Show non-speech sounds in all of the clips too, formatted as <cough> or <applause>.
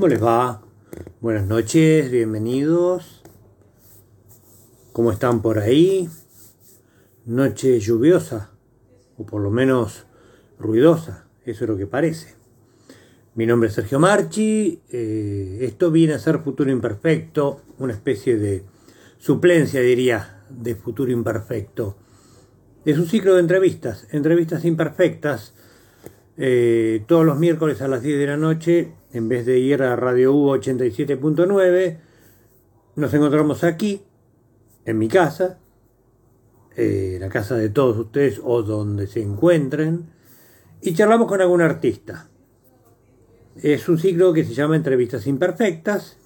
¿Cómo les va? Buenas noches, bienvenidos. ¿Cómo están por ahí? Noche lluviosa, o por lo menos ruidosa, eso es lo que parece. Mi nombre es Sergio Marchi, eh, esto viene a ser Futuro Imperfecto, una especie de suplencia, diría, de Futuro Imperfecto. Es un ciclo de entrevistas, entrevistas imperfectas, eh, todos los miércoles a las 10 de la noche, en vez de ir a Radio U 87.9, nos encontramos aquí, en mi casa, eh, la casa de todos ustedes o donde se encuentren, y charlamos con algún artista. Es un ciclo que se llama Entrevistas Imperfectas,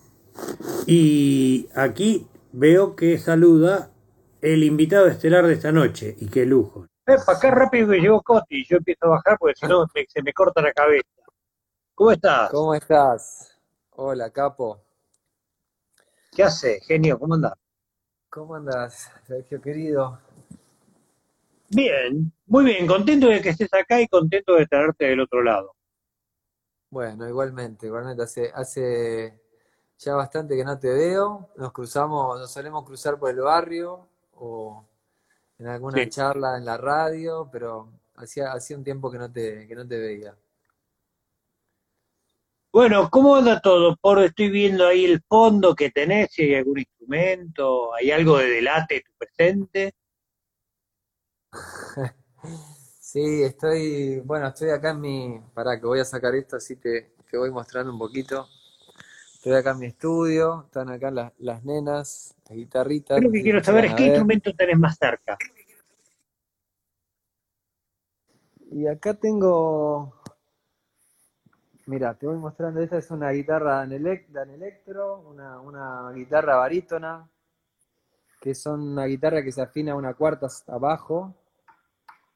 y aquí veo que saluda el invitado estelar de esta noche, y qué lujo. Epa, qué rápido que llegó Coti, yo empiezo a bajar porque si no se me corta la cabeza. ¿Cómo estás? ¿Cómo estás? Hola, capo. ¿Qué hace, genio? ¿Cómo andás? ¿Cómo andas, Sergio querido? Bien, muy bien, contento de que estés acá y contento de tenerte del otro lado. Bueno, igualmente, igualmente hace, hace ya bastante que no te veo. Nos cruzamos, nos solemos cruzar por el barrio o en alguna Sí. charla en la radio, pero hacía, hacía un tiempo que no te, que no te veía. Bueno, ¿cómo anda todo? Por estoy viendo ahí el fondo que tenés, si hay algún instrumento, hay algo de delate tu presente. <laughs> Sí, estoy, bueno, estoy acá en mi, pará, que voy a sacar esto así te, te voy mostrando un poquito. Estoy acá en mi estudio, están acá las, las nenas, la guitarrita, Yo lo que quiero saber es qué instrumento tenés más cerca. Y acá tengo, mira, te voy mostrando, esta es una guitarra Dan, Elec- Dan Electro, una, una guitarra barítona, que son una guitarra que se afina a una cuarta abajo,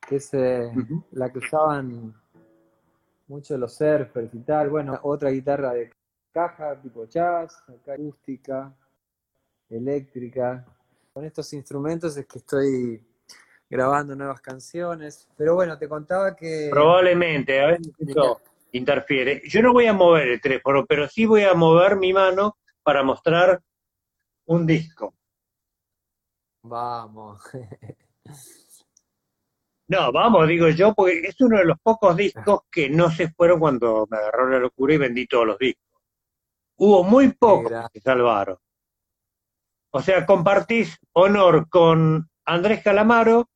que es eh, la que usaban mucho los surfers y tal. Bueno, otra guitarra de caja, tipo jazz, acústica, eléctrica. Con estos instrumentos es que estoy grabando nuevas canciones. Pero bueno, te contaba que... Probablemente, a eso interfiere. Yo no voy a mover el teléfono, pero sí voy a mover mi mano para mostrar un disco. Vamos. <laughs> No, vamos, digo yo, porque es uno de los pocos discos que no se fueron cuando me agarró la locura y vendí todos los discos. Hubo muy pocos que se salvaron. O sea, compartís honor con Andrés Calamaro,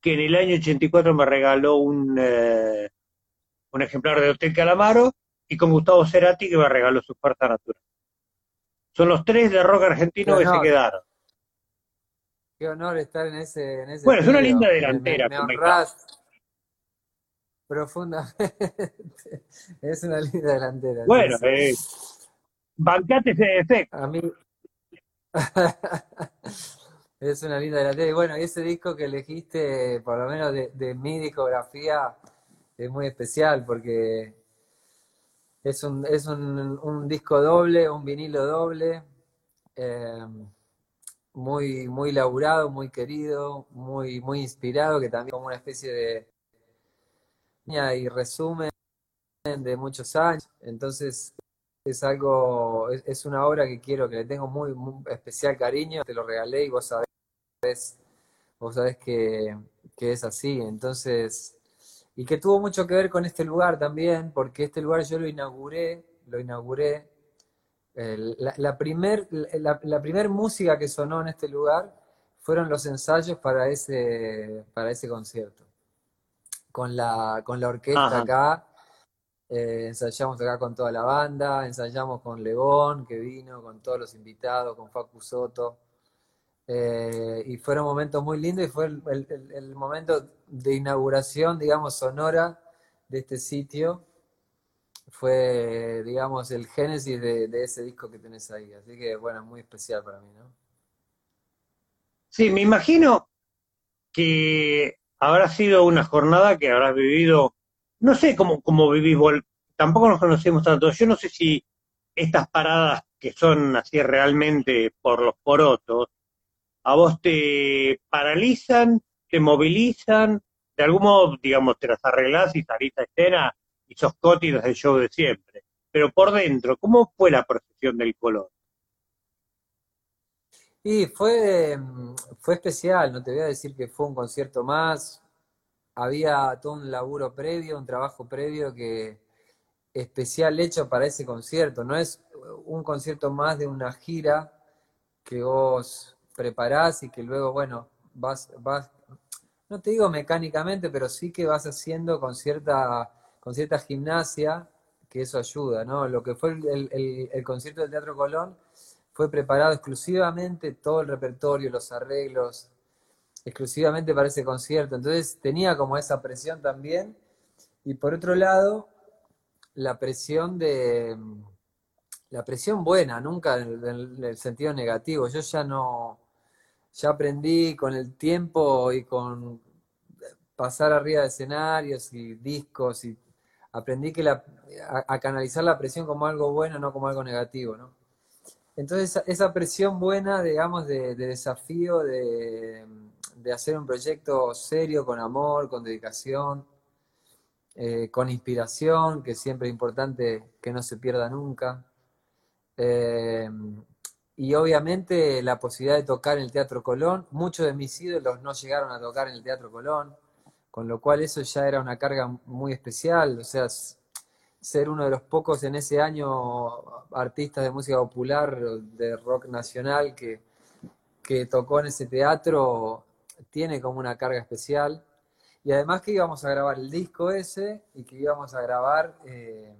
que en el año 84 me regaló un, eh, un ejemplar de Hotel Calamaro, y con Gustavo Cerati, que me regaló su fuerza natural. Son los tres de rock argentino que se quedaron. Qué honor estar en ese, en ese Bueno, es una linda Me, delantera, me honrás profundamente. <laughs> Es una linda delantera, Bueno, eh, bancate ese defecto. A mí <laughs> es una linda delantera. Y bueno, y ese disco que elegiste, por lo menos de, de mi discografía, es muy especial porque es un, es un, un disco doble, un vinilo doble, eh, muy, muy laburado, muy querido, muy, muy inspirado, que también como una especie de y resumen de muchos años. Entonces es algo, es, una obra que quiero, que le tengo muy, muy especial cariño, te lo regalé y vos sabés, vos sabés que, que es así. Entonces, y que tuvo mucho que ver con este lugar también, porque este lugar yo lo inauguré, lo inauguré. la, la primer, la, la primer música que sonó en este lugar fueron los ensayos para ese, para ese concierto. Con la, con la orquesta Ajá. acá, eh, ensayamos acá con toda la banda, ensayamos con Lebón, que vino, con todos los invitados, con Facu Soto. Eh, y fueron momentos muy lindos y fue el, el- momento de inauguración, digamos, sonora de este sitio. Fue, digamos, el génesis de, ese disco que tenés ahí. Así que, bueno, muy especial para mí, ¿no? Sí, me imagino que habrá sido una jornada que habrás vivido, no sé cómo, cómo vivís tampoco nos conocemos tanto. Yo no sé si estas paradas que son así realmente por los porotos, a vos te paralizan, te movilizan, de algún modo, digamos, te las arreglás y salís a escena y sos Coti desde show de siempre. pero por dentro, ¿cómo fue la percepción del color? Y fue, fue especial, no te voy a decir que fue un concierto más, había todo un laburo previo, un trabajo previo que especial hecho para ese concierto, no es un concierto más de una gira que vos preparás y que luego, bueno, vas, vas, no te digo mecánicamente, pero sí que vas haciendo con cierta, con cierta gimnasia, que eso ayuda, ¿no? Lo que fue el, el concierto del Teatro Colón fue preparado exclusivamente todo el repertorio, los arreglos, exclusivamente para ese concierto. Entonces tenía como esa presión también. Y por otro lado, la presión de la presión buena, nunca en el, sentido negativo. Yo ya no, ya aprendí con el tiempo y con pasar arriba de escenarios y discos y aprendí que la, a, canalizar la presión como algo bueno, no como algo negativo, ¿no? Entonces esa presión buena, digamos, de, desafío, de, hacer un proyecto serio, con amor, con dedicación, eh, con inspiración, que siempre es importante que no se pierda nunca. Eh, y obviamente la posibilidad de tocar en el Teatro Colón. Muchos de mis ídolos no llegaron a tocar en el Teatro Colón, con lo cual eso ya era una carga muy especial. O sea, ser uno de los pocos en ese año artistas de música popular, de rock nacional, que, que tocó en ese teatro, tiene como una carga especial. Y además que íbamos a grabar el disco ese y que íbamos a grabar eh,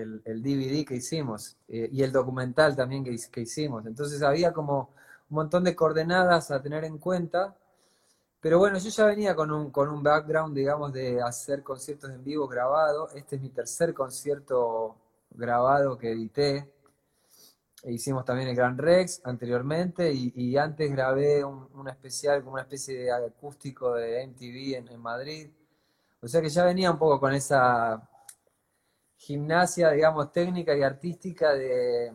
el, DVD que hicimos eh, y el documental también que, hicimos. Entonces había como un montón de coordenadas a tener en cuenta pero bueno, yo ya venía con un, con un background, digamos, de hacer conciertos en vivo grabados. Este es mi tercer concierto grabado que edité. E hicimos también el Gran Rex anteriormente y, antes grabé un, especial, como una especie de acústico de MTV en, en Madrid. O sea que ya venía un poco con esa gimnasia, digamos, técnica y artística de,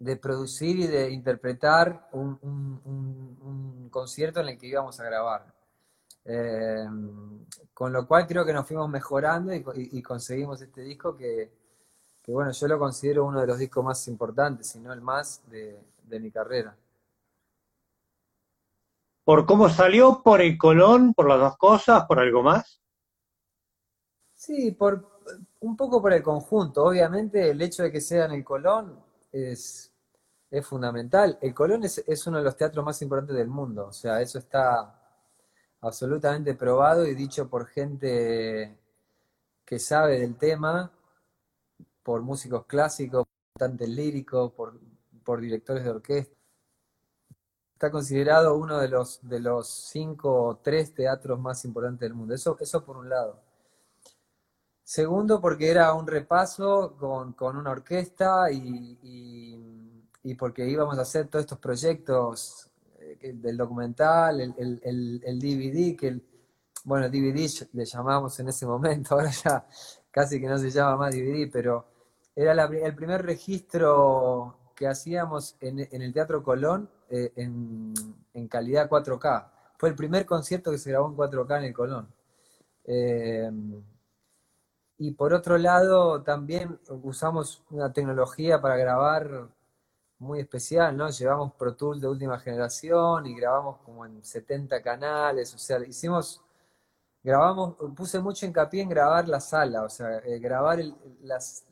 de producir y de interpretar un, concierto en el que íbamos a grabar. Eh, con lo cual creo que nos fuimos mejorando y, conseguimos este disco que, bueno, yo lo considero uno de los discos más importantes, si no el más de, mi carrera. ¿Por cómo salió? ¿Por el Colón? ¿Por las dos cosas? ¿Por algo más? Sí, por, un poco por el conjunto. Obviamente el hecho de que sea en el Colón es, es fundamental. El Colón es, uno de los teatros más importantes del mundo, o sea, eso está absolutamente probado y dicho por gente que sabe del tema, por músicos clásicos, por cantantes líricos, por, directores de orquesta. Está considerado uno de los, de los cinco o tres teatros más importantes del mundo. Eso, eso por un lado. Segundo, porque era un repaso con, una orquesta y y porque íbamos a hacer todos estos proyectos eh, del documental, el, el, DVD, que el, bueno, DVD le llamábamos en ese momento, <laughs> ahora ya casi que no se llama más DVD, pero era el primer registro que hacíamos en, el Teatro Colón eh, en, calidad 4K. Fue el primer concierto que se grabó en 4K en el Colón. Eh, y por otro lado, también usamos una tecnología para grabar muy especial, ¿no? Llevamos Pro Tools de última generación y grabamos como en 70 canales, o sea, hicimos, grabamos, puse mucho hincapié en grabar la sala, o sea, eh, grabar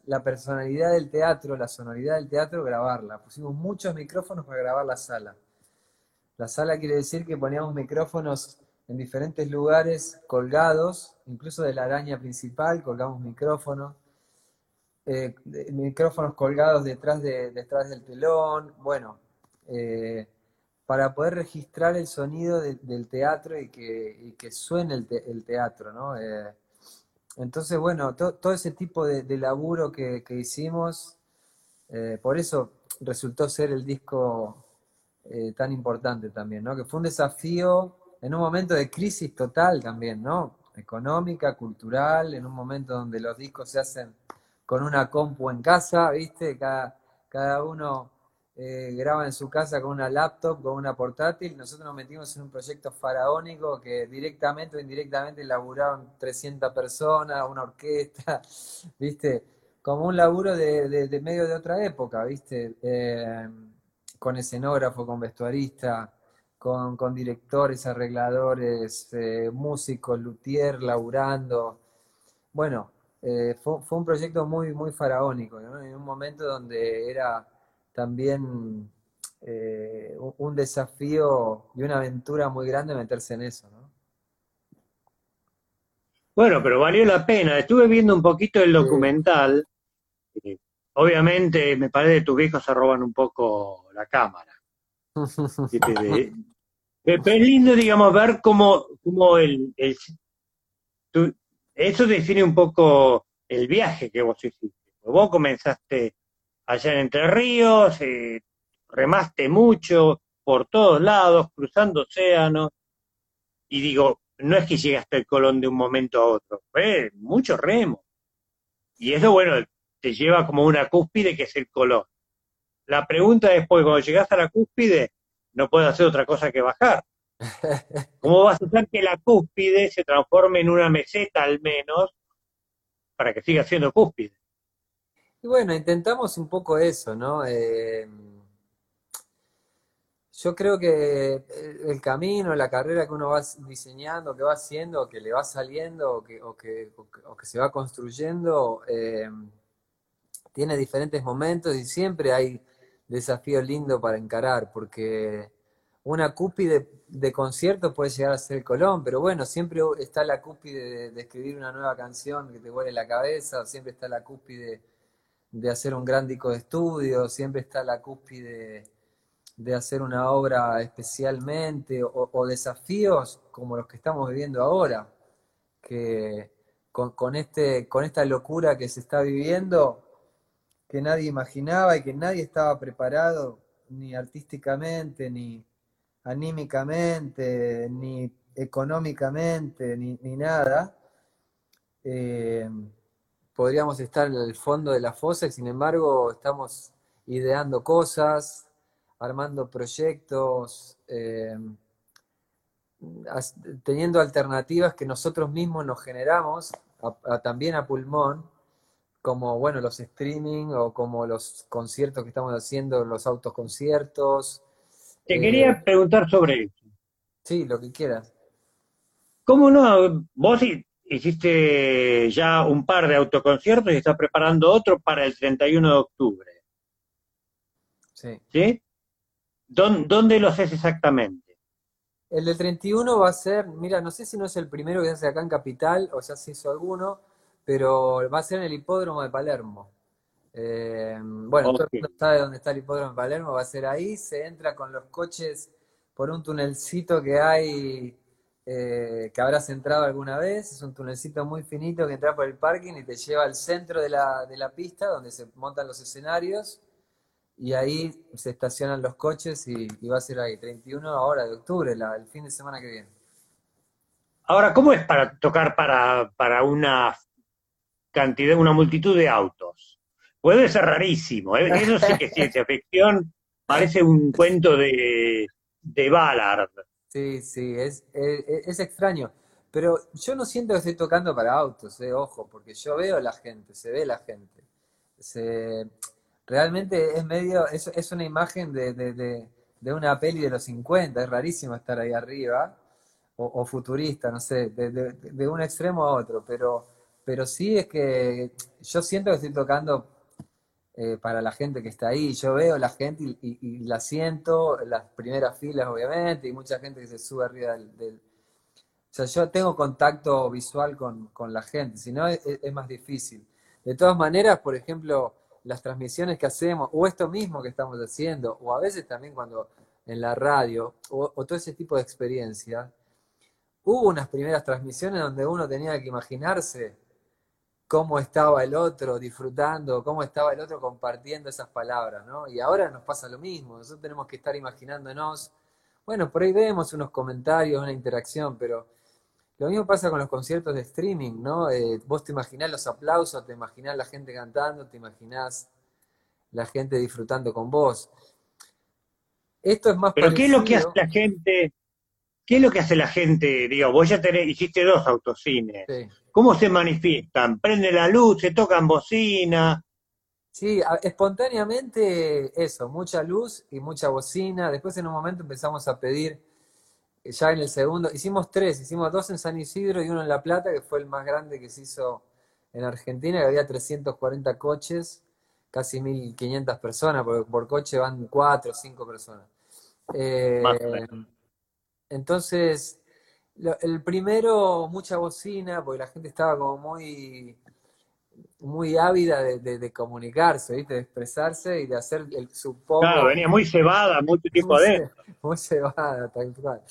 la personalidad del teatro, la sonoridad del teatro, grabarla. Pusimos muchos micrófonos para grabar la sala. La sala quiere decir que poníamos micrófonos en diferentes lugares colgados, incluso de la araña principal, colgamos micrófonos eh, micrófonos colgados detrás, de, detrás del telón, bueno, eh, para poder registrar el sonido del teatro y que, que suene el, teatro, ¿no? Eh, entonces, bueno, todo ese tipo de, laburo que, hicimos, por eso resultó ser el disco tan importante también, ¿no? Que fue un desafío en un momento de crisis total también, ¿no? Económica, cultural, en un momento donde los discos se hacen con una compu en casa, ¿viste? Cada, cada uno eh, graba en su casa con una laptop, con una portátil. Nosotros nos metimos en un proyecto faraónico que directamente o indirectamente laburaron 300 personas, una orquesta, <laughs> ¿viste? como un laburo de, medio de otra época, ¿viste? Eh, con escenógrafo, con vestuarista, con, directores, arregladores, eh, músicos, luthier, laburando. Bueno, eh, fue, un proyecto muy, muy faraónico, En un momento donde era también un desafío y una aventura muy grande meterse en eso, ¿no? Bueno, pero valió la pena. Estuve viendo un poquito el documental. Obviamente, me parece que tus viejos se roban un poco la cámara. <laughs> pero es lindo, digamos, ver cómo, cómo el, eso define un poco el viaje que vos hiciste. Vos comenzaste allá en Entre Ríos, eh, remaste mucho por todos lados, cruzando océanos, y digo, no es que llegaste al Colón de un momento a otro, fue mucho remo. Y eso, bueno, te lleva como una cúspide que es el Colón. La pregunta después, cuando llegas a la cúspide, no puedes hacer otra cosa que bajar. <laughs> ¿Cómo vas a hacer que la cúspide se transforme en una meseta al menos para que siga siendo cúspide? Y bueno, intentamos un poco eso, ¿no? Eh, yo creo que el camino, la carrera que uno va diseñando, que va haciendo, que le va saliendo o que, o que, se va construyendo, eh, tiene diferentes momentos y siempre hay desafíos lindos para encarar, porque una cúspide de, concierto puede llegar a ser el Colón, pero bueno, siempre está la cúspide de, escribir una nueva canción que te vuele la cabeza, siempre está la cúspide de hacer un gran disco de estudio, siempre está la cúspide de hacer una obra especialmente o, desafíos como los que estamos viviendo ahora, que con, este, con esta locura que se está viviendo, que nadie imaginaba y que nadie estaba preparado, ni artísticamente, ni anímicamente, ni económicamente, ni, nada, eh, podríamos estar en el fondo de la fosa y sin embargo estamos ideando cosas, armando proyectos, eh, teniendo alternativas que nosotros mismos nos generamos, también a pulmón, como bueno, los streaming o como los conciertos que estamos haciendo, los autoconciertos. Te eh, quería preguntar sobre eso. Sí, lo que quieras. ¿Cómo no? Vos hiciste ya un par de autoconciertos y estás preparando otro para el 31 de octubre. Sí. ¿Sí? ¿Dónde, lo haces exactamente? El del 31 va a ser, mira, no sé si no es el primero que se hace acá en Capital o ya se hizo alguno, pero va a ser en el hipódromo de Palermo. Eh, bueno, todo el mundo sabe dónde está el hipódromo de Palermo, va a ser ahí, se entra con los coches por un tunelcito que hay, eh, que habrás entrado alguna vez, es un tunelcito muy finito que entra por el parking y te lleva al centro de la, de la pista donde se montan los escenarios y ahí se estacionan los coches y, va a ser ahí, 31 ahora de octubre, el fin de semana que viene. Ahora, ¿cómo es para tocar para, para una cantidad, una multitud de autos? Puede ser rarísimo, ¿eh? eso sí que es ciencia ficción, parece un cuento de, de Ballard. Sí, sí, es, es, extraño. Pero yo no siento que estoy tocando para autos, eh, ojo, porque yo veo la gente, se ve la gente. Se, realmente es medio, es, es una imagen de, de, una peli de los 50, es rarísimo estar ahí arriba, o, futurista, no sé, de, un extremo a otro, pero, pero sí es que yo siento que estoy tocando eh, para la gente que está ahí, yo veo la gente y, la siento, las primeras filas obviamente, y mucha gente que se sube arriba del... o sea, yo tengo contacto visual con, la gente, si no es, más difícil. De todas maneras, por ejemplo, las transmisiones que hacemos, o esto mismo que estamos haciendo, o a veces también cuando en la radio, o, todo ese tipo de experiencia, hubo unas primeras transmisiones donde uno tenía que imaginarse cómo estaba el otro disfrutando, cómo estaba el otro compartiendo esas palabras, ¿no? Y ahora nos pasa lo mismo, nosotros tenemos que estar imaginándonos, bueno, por ahí vemos unos comentarios, una interacción, pero lo mismo pasa con los conciertos de streaming, ¿no? Eh, vos te imaginás los aplausos, te imaginás la gente cantando, te imaginás la gente disfrutando con vos. Esto es más Pero ¿qué es lo que hace la gente? ¿Qué es lo que hace la gente? Digo, vos ya tenés, hiciste dos autocines. ¿Cómo se manifiestan? ¿Prende la luz? ¿Se tocan bocina? Sí, espontáneamente eso, mucha luz y mucha bocina. Después en un momento empezamos a pedir, eh, ya en el segundo, hicimos tres, hicimos dos en San Isidro y uno en La Plata, que fue el más grande que se hizo en Argentina, que había 340 coches, casi 1.500 personas, porque por coche van cuatro o cinco personas. Eh, entonces, el primero, mucha bocina, porque la gente estaba como muy muy ávida de, comunicarse, ¿viste? de expresarse y de hacer el, su Claro, venía muy cebada, mucho <laughs> tiempo adentro. Muy cebada, tal cual.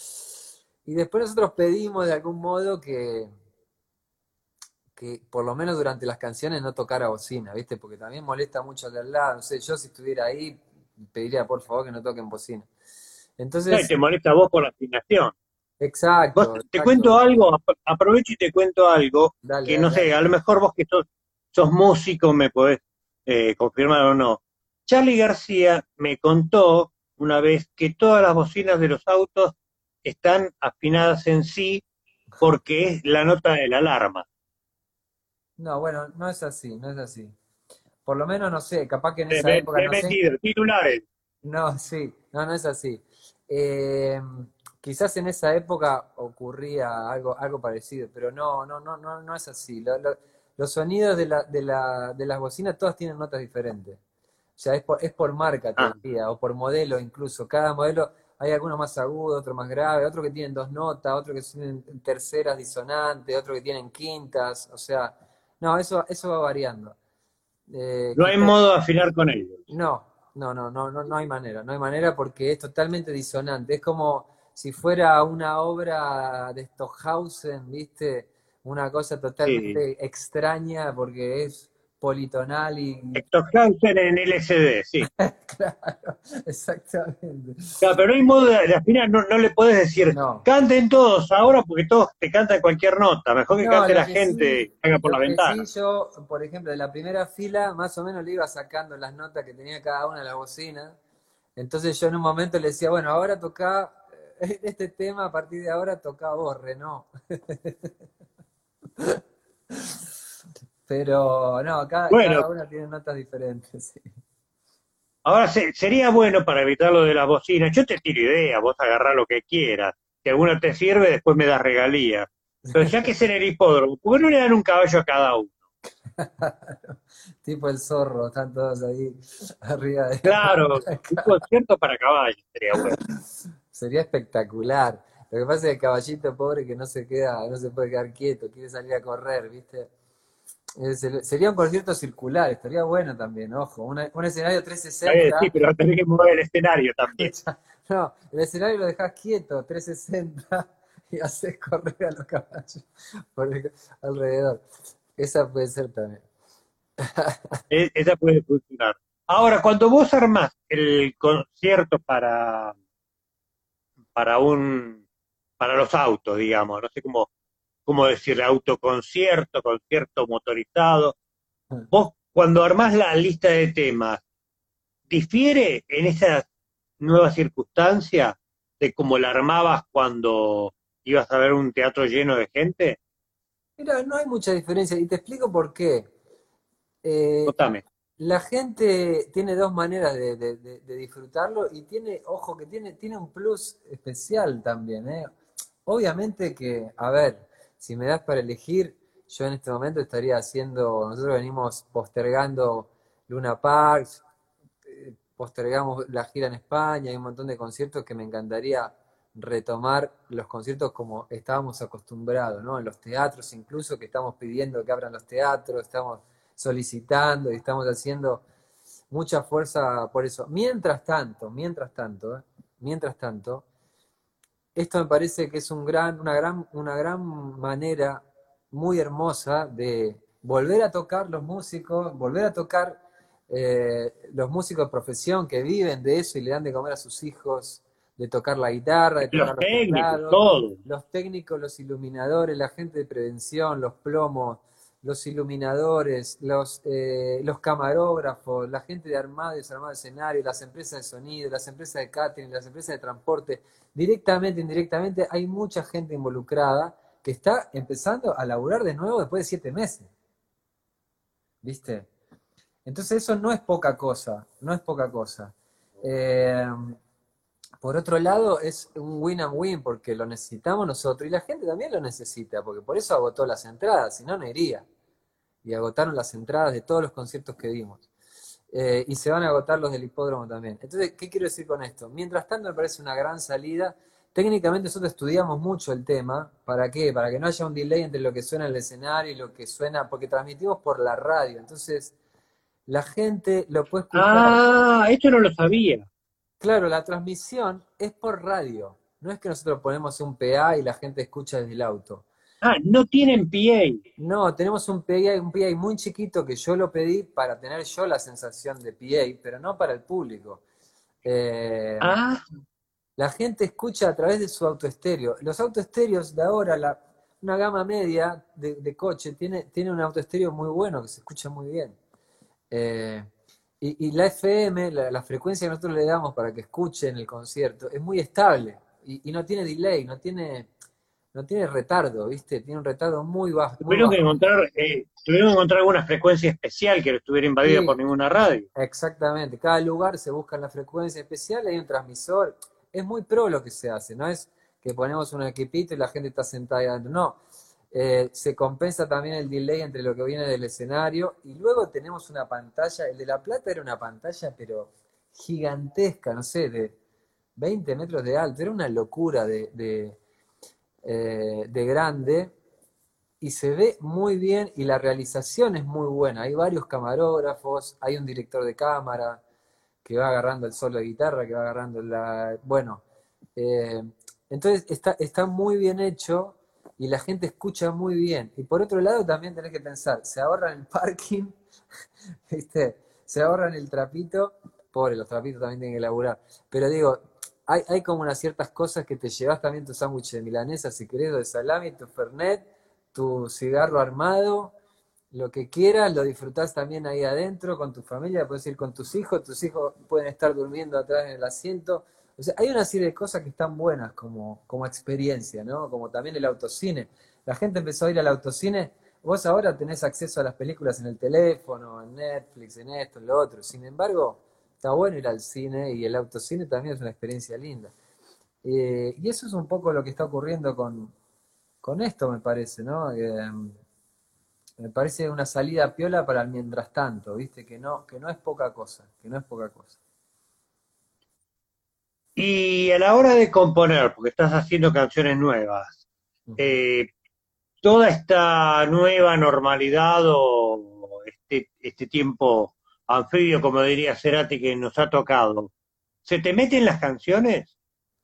Y después nosotros pedimos de algún modo que, que por lo menos durante las canciones no tocara bocina, ¿viste? Porque también molesta mucho al de al lado. No sé, yo si estuviera ahí pediría por favor que no toquen bocina. Entonces. te molesta a vos por la afinación. Exacto. Te cuento algo, aprovecho y te cuento algo que no sé, a lo mejor vos que sos sos músico, me podés eh, confirmar o no. Charlie García me contó una vez que todas las bocinas de los autos están afinadas en sí porque es la nota de la alarma. No, bueno, no es así, no es así. Por lo menos no sé, capaz que en esa época. no metido, titulares. No, sí, no, no es así. Eh, quizás en esa época ocurría algo, algo parecido, pero no, no, no, no, no es así los sonidos de, la, de, la, de las bocinas todas tienen notas diferentes. O sea, es por, es por marca, ah. o por modelo incluso. Cada modelo, hay algunos más agudos, otros más graves, otros que tienen dos notas, otros que tienen terceras disonantes, otros que tienen quintas. O sea, no, eso, eso va variando. Eh, no hay modo de afinar con ellos. No, no, no, no, no, no hay manera. No hay manera porque es totalmente disonante. Es como si fuera una obra de Stockhausen, ¿viste? una cosa totalmente extraña porque es politonal y... Stockhausen en LSD, sí. <laughs> claro, exactamente. Claro, pero no hay modo de, afinar, no, no, le puedes decir, canten todos ahora porque todos te cantan cualquier nota, mejor que cante la gente haga por la ventana. Sí, yo, por ejemplo, de la primera fila más o menos le iba sacando las notas que tenía cada una de las bocinas, entonces yo en un momento le decía, bueno, ahora toca eh, este tema, a partir de ahora toca borre, ¿no? <laughs> Pero no, cada, una tiene notas diferentes. Ahora sería bueno para evitar lo de la bocina. Yo te tiro idea, vos agarrás lo que quieras. Si alguno te sirve, después me das regalía. Pero ya que es en el hipódromo, ¿por qué no le dan un caballo a cada uno? <laughs> tipo el zorro, están todos ahí arriba de. Claro, <laughs> un concierto para caballos sería bueno. Sería espectacular. Lo que pasa es que el caballito pobre que no se queda, no se puede quedar quieto, quiere salir a correr, ¿viste? Sería un concierto circular, estaría bueno también, ojo, un escenario 360. Sí, pero tenés que mover el escenario también. <laughs> no, el escenario lo dejás quieto, 360, <laughs> y haces correr a los caballos por alrededor. Esa puede ser también. <laughs> E, esa puede funcionar. Ahora, cuando vos armás el concierto para, para un para los autos, digamos, no sé cómo, cómo decirle, autoconcierto, concierto motorizado. Vos, cuando armás la lista de temas, ¿difiere en esas nuevas circunstancias de cómo la armabas cuando ibas a ver un teatro lleno de gente? Mira, no hay mucha diferencia, y te explico por qué. Eh, la gente tiene dos maneras de, de, disfrutarlo y tiene, ojo, que tiene, tiene un plus especial también. ¿eh? Obviamente que, a ver, si me das para elegir, yo en este momento estaría haciendo, nosotros venimos postergando Luna Parks, eh, postergamos la gira en España, hay un montón de conciertos que me encantaría retomar los conciertos como estábamos acostumbrados, ¿no? En los teatros incluso, que estamos pidiendo que abran los teatros, estamos solicitando y estamos haciendo mucha fuerza por eso. Mientras tanto, mientras tanto, ¿eh? mientras tanto, esto me parece que es un gran, una, gran, una gran manera muy hermosa de volver a tocar los músicos, volver a tocar eh, los músicos de profesión que viven de eso y le dan de comer a sus hijos, de tocar la guitarra, de tocar los, técnicos, los técnicos, los iluminadores, la gente de prevención, los plomos, los iluminadores, los, eh, los camarógrafos, la gente de armado y desarmado de escenario, las empresas de sonido, las empresas de catering, las empresas de transporte, directamente, indirectamente, hay mucha gente involucrada que está empezando a laburar de nuevo después de siete meses. ¿Viste? Entonces eso no es poca cosa, no es poca cosa. Eh, por otro lado, es un win and win porque lo necesitamos nosotros y la gente también lo necesita, porque por eso agotó las entradas, si no, no iría. Y agotaron las entradas de todos los conciertos que dimos. Eh, y se van a agotar los del hipódromo también. Entonces, ¿qué quiero decir con esto? Mientras tanto, me parece una gran salida. Técnicamente nosotros estudiamos mucho el tema. ¿Para qué? Para que no haya un delay entre lo que suena en el escenario y lo que suena, porque transmitimos por la radio. Entonces, la gente lo puede escuchar. Ah, esto no lo sabía. Claro, la transmisión es por radio. No es que nosotros ponemos un PA y la gente escucha desde el auto. Ah, no tienen PA. No, tenemos un PA, un PA muy chiquito que yo lo pedí para tener yo la sensación de PA, pero no para el público. Eh, Ah, la gente escucha a través de su autoestéreo. Los autoestéreos de ahora, la, una gama media de, de coche, tiene, tiene un autoestéreo muy bueno que se escucha muy bien. Eh, y, y la FM, la, la frecuencia que nosotros le damos para que escuchen el concierto, es muy estable y, y no tiene delay, no tiene, no tiene retardo, ¿viste? Tiene un retardo muy bajo. muy tuvieron que encontrar, eh, tuvieron que encontrar alguna frecuencia especial que no estuviera invadida Sí. por ninguna radio. Exactamente, cada lugar se busca la frecuencia especial, hay un transmisor, es muy pro lo que se hace, no es que ponemos un equipito y la gente está sentada ahí adentro, no, Eh, se compensa también el delay entre lo que viene del escenario y luego tenemos una pantalla, el de La Plata era una pantalla pero gigantesca, no sé, de 20 metros de alto, era una locura de, eh, de grande y se ve muy bien y la realización es muy buena. Hay varios camarógrafos, hay un director de cámara que va agarrando el solo de guitarra, que va agarrando la... Bueno, eh, entonces está, está muy bien hecho y la gente escucha muy bien. Y por otro lado también tenés que pensar, se ahorran el parking, <laughs> ¿viste? Se ahorran el trapito, pobre, los trapitos también tienen que laburar. Pero digo, hay, hay como unas ciertas cosas que te llevas también tu sándwich de milanesa, si querés, o de salami, tu fernet, tu cigarro armado, lo que quieras, lo disfrutás también ahí adentro con tu familia, puedes ir con tus hijos, tus hijos pueden estar durmiendo atrás en el asiento. O sea, hay una serie de cosas que están buenas como, como experiencia, ¿no? Como también el autocine. La gente empezó a ir al autocine. Vos ahora tenés acceso a las películas en el teléfono, en Netflix, en esto, en lo otro. Sin embargo, está bueno ir al cine y el autocine también es una experiencia linda. Eh, y eso es un poco lo que está ocurriendo con, con esto, me parece, ¿no? Eh, me parece una salida piola para el mientras tanto, ¿viste? Que no, que no es poca cosa, que no es poca cosa. Y a la hora de componer, porque estás haciendo canciones nuevas, eh, toda esta nueva normalidad o este, este tiempo anfibio, como diría Cerati, que nos ha tocado, ¿se te meten las canciones?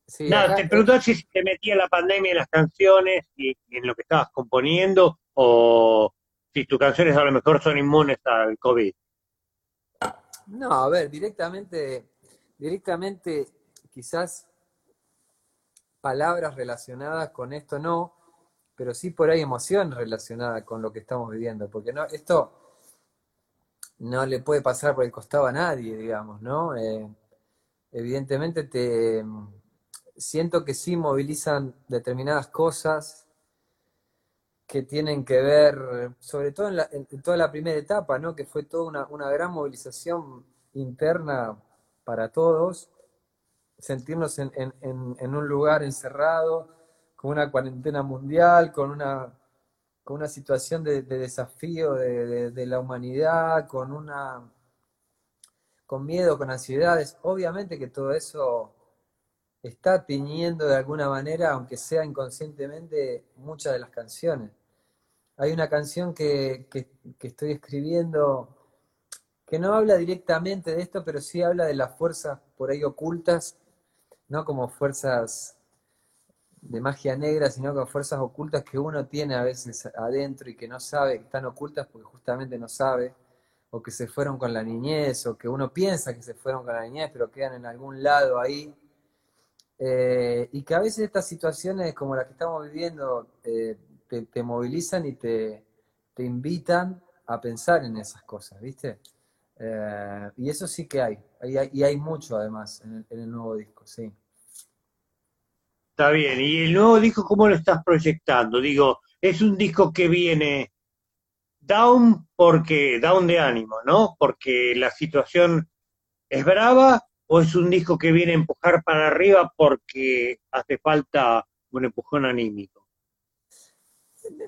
Sí, Nada, te preguntaba si se te metía la pandemia en las canciones y, y en lo que estabas componiendo, o si tus canciones a lo mejor son inmunes al COVID. No, a ver, directamente, directamente quizás palabras relacionadas con esto no, pero sí por ahí emoción relacionada con lo que estamos viviendo, porque esto no le puede pasar por el costado a nadie, digamos, ¿no? Eh, evidentemente te siento que sí movilizan determinadas cosas que tienen que ver, sobre todo en, la- toda la primera etapa, ¿no? Que fue toda una gran movilización interna para todos, sentirnos en, en- en- un lugar encerrado, con una cuarentena mundial, con una, situación de, de desafío de, la humanidad, con una, con miedo, con ansiedades. Obviamente que todo eso está tiñendo de alguna manera, aunque sea inconscientemente, muchas de las canciones. Hay una canción que- que estoy escribiendo que no habla directamente de esto, pero sí habla de las fuerzas por ahí ocultas, no como fuerzas de magia negra, sino como fuerzas ocultas que uno tiene a veces adentro y que no sabe, que están ocultas porque justamente no sabe, o que se fueron con la niñez, o que uno piensa que se fueron con la niñez, pero quedan en algún lado ahí. Eh, y que a veces estas situaciones como las que estamos viviendo eh, te, movilizan y te, te invitan a pensar en esas cosas, ¿viste? Eh, y eso sí que hay, y hay, mucho además en el, nuevo disco, sí. Está bien, ¿y el nuevo disco cómo lo estás proyectando? Digo, es un disco que viene down porque, down de ánimo, ¿no? Porque la situación es brava, o es un disco que viene a empujar para arriba porque hace falta un empujón anímico.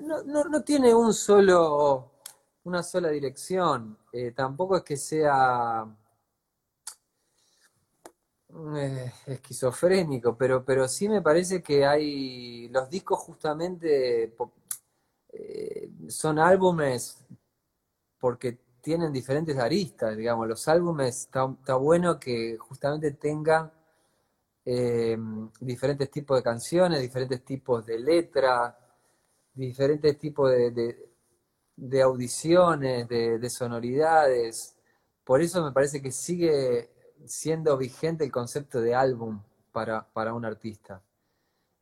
No, no tiene un solo una sola dirección. Eh, tampoco es que sea eh, esquizofrénico, pero, pero sí me parece que hay. Los discos justamente eh, son álbumes porque tienen diferentes aristas, digamos. Los álbumes está, bueno que justamente tengan diferentes tipos de canciones, diferentes tipos de letras, diferentes tipos de audiciones, de, sonoridades. Por eso me parece que sigue siendo vigente el concepto de álbum para, un artista.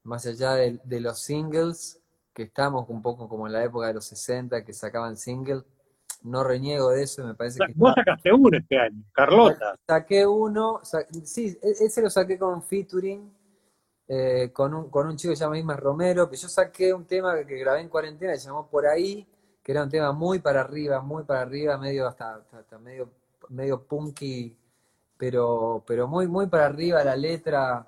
Más allá de, los singles, que estamos un poco como en la época de los 60, que sacaban singles, no reniego de eso, me parece que... Vos sacaste uno este año, Carlota. Saqué uno, sí, e, ese lo saqué con un featuring, eh, con, un, con un chico que se llama Isma Romero, que yo saqué un tema que, grabé en cuarentena, que se llamó Por Ahí, que era un tema muy para arriba, muy para arriba, medio hasta, hasta, medio, medio punky, pero, pero muy, muy para arriba la letra,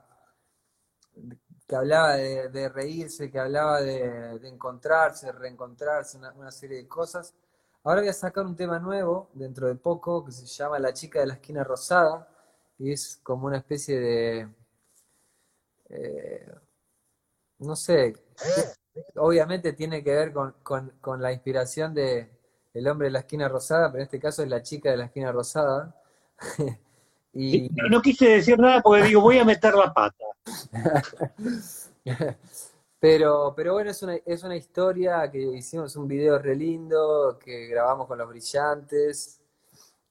que hablaba de, reírse, que hablaba de, encontrarse, reencontrarse, una, serie de cosas. Ahora voy a sacar un tema nuevo dentro de poco que se llama La chica de la esquina rosada y es como una especie de, eh, no sé, obviamente tiene que ver con, la inspiración de El hombre de la esquina rosada, pero en este caso es la chica de la esquina rosada. <laughs> y... No quise decir nada porque digo, voy a meter la pata. <laughs> pero, pero bueno, es una, es una historia que hicimos un video re lindo, que grabamos con los brillantes.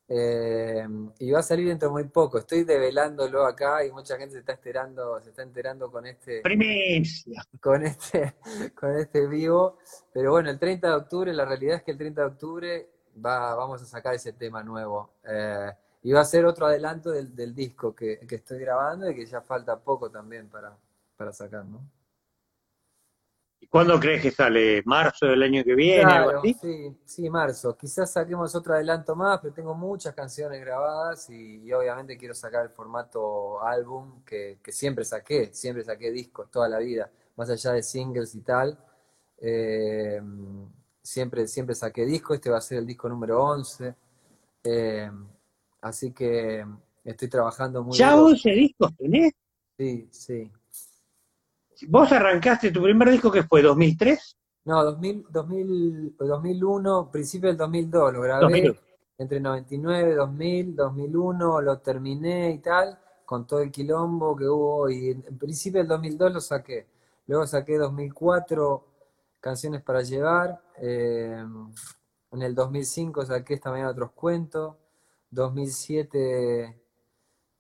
Eh, y va a salir dentro de muy poco. Estoy develándolo acá y mucha gente se está enterando, se está enterando con este. Con este, <laughs> con este vivo. Pero bueno, el 30 de octubre, la realidad es que el 30 de octubre va, vamos a sacar ese tema nuevo. Eh, y va a ser otro adelanto del, disco que, que, estoy grabando y que ya falta poco también para, para sacar, ¿no? ¿Cuándo crees que sale? ¿Marzo del año que viene? Sí, sí, marzo. Quizás saquemos otro adelanto más, pero tengo muchas canciones grabadas y, obviamente quiero sacar el formato álbum que, siempre saqué, siempre saqué discos toda la vida, más allá de singles y tal. Eh, siempre, siempre saqué discos, este va a ser el disco número 11. Eh, así que estoy trabajando muy ¿Ya 11 discos tenés? Sí, sí. ¿Vos arrancaste tu primer disco que fue 2003? No, 2000, 2000, 2001, principio del 2002, lo grabé entre 99, 2000, 2001, lo terminé y tal, con todo el quilombo que hubo, y en principio del 2002 lo saqué. Luego saqué 2004, Canciones para Llevar, eh, en el 2005 saqué esta mañana otros cuentos, 2007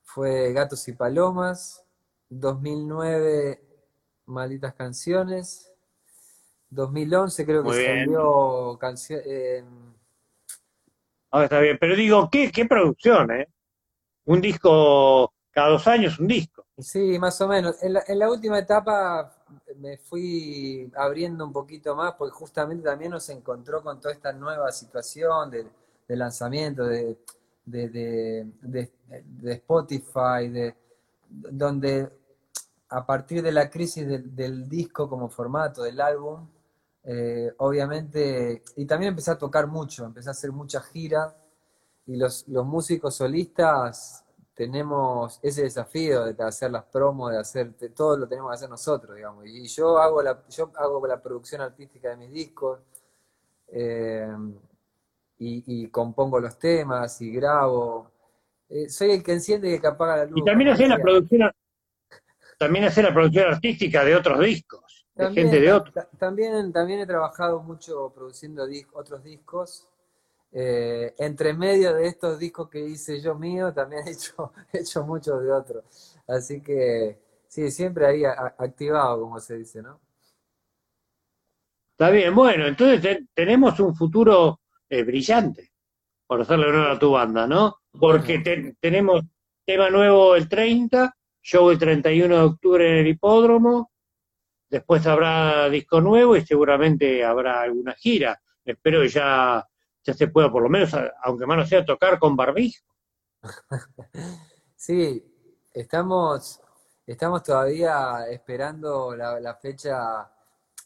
fue Gatos y Palomas, 2009 Malditas Canciones. 2011 creo que salió canción. Eh... está bien, pero digo, ¿qué, qué producción, eh? Un disco, cada dos años un disco. Sí, más o menos. En la, en la última etapa me fui abriendo un poquito más porque justamente también nos encontró con toda esta nueva situación de, lanzamiento de, de, de, Spotify, de, donde a partir de la crisis del disco como formato, del álbum, eh, obviamente, y también empecé a tocar mucho, empecé a hacer mucha gira, y los, los músicos solistas tenemos ese desafío de hacer las promos, de hacer, todo lo tenemos que hacer nosotros, digamos, y yo hago la, yo hago la producción artística de mis discos, eh, y, compongo los temas, y grabo, eh, soy el que enciende y el que apaga la luz. Y también hacía la producción también hacer la producción artística de otros discos, de gente de otros. También, también he trabajado mucho produciendo otros discos. Eh, entre medio de estos discos que hice yo mío, también he hecho, <laughs> he hecho muchos de otros. Así que sí, siempre ahí activado, como se dice, ¿no? Está bien, bueno, entonces tenemos un futuro eh, brillante, por hacerle honor a tu banda, ¿no? Porque tenemos tema nuevo el 30, show el 31 de octubre en el hipódromo, después habrá disco nuevo y seguramente habrá alguna gira. Espero que ya, ya se pueda, por lo menos, aunque más no sea, tocar con barbijo. <laughs> Sí, estamos, estamos todavía esperando la, fecha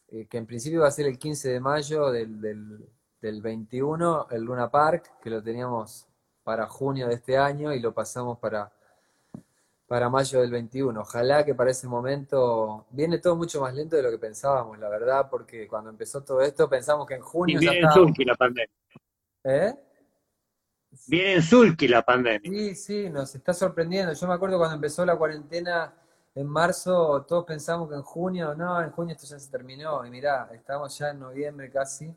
eh, que en principio va a ser el 15 de mayo del, del, del 21, el Luna Park, que lo teníamos para junio de este año y lo pasamos para, para mayo del 21. Ojalá que para ese momento viene todo mucho más lento de lo que pensábamos, la verdad, porque cuando empezó todo esto pensamos que en junio... Y viene en Zulki la pandemia. ¿Eh? Viene en Zulki la pandemia. Sí, sí, nos está sorprendiendo. Yo me acuerdo cuando empezó la cuarentena en marzo, todos pensamos que en junio, no, en junio esto ya se terminó. Y mirá, estamos ya en noviembre casi,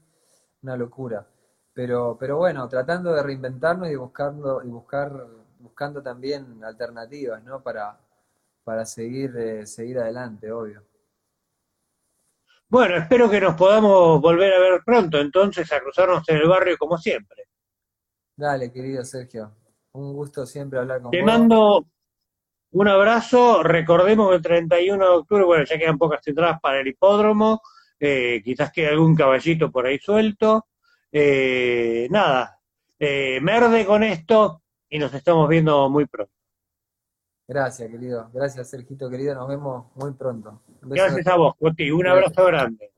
una locura. Pero, pero bueno, tratando de reinventarnos y buscando, y buscar, buscando también alternativas, ¿no? Para, para seguir, eh, seguir adelante, obvio. Bueno, espero que nos podamos volver a ver pronto, entonces, a cruzarnos en el barrio como siempre. Dale, querido Sergio. Un gusto siempre hablar con Te mando un abrazo. Recordemos que el 31 de octubre, bueno, ya quedan pocas entradas para el hipódromo. Eh, quizás quede algún caballito por ahí suelto. Eh, nada, eh, merde con esto y nos estamos viendo muy pronto. Gracias, querido. Gracias, Sergito, querido. Nos vemos muy pronto. Gracias a vos, Coti. Un abrazo grande.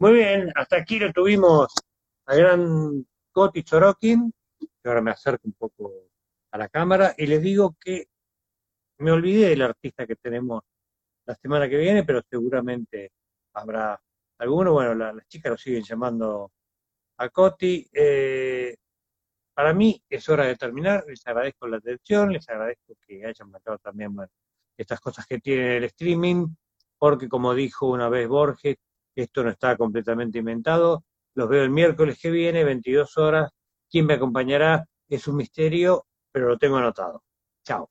Muy bien, hasta aquí lo tuvimos a gran Coti Sorokin. Ahora me acerco un poco a la cámara y les digo que me olvidé del artista que tenemos la semana que viene, pero seguramente habrá alguno. Bueno, las chicas lo siguen llamando a Coti. Eh, para mí es hora de terminar, les agradezco la atención, les agradezco que hayan marcado también estas cosas que tiene el streaming, porque como dijo una vez Borges, esto no está completamente inventado. Los veo el miércoles que viene, 22 horas. ¿Quién me acompañará? Es un misterio, pero lo tengo anotado. Chao.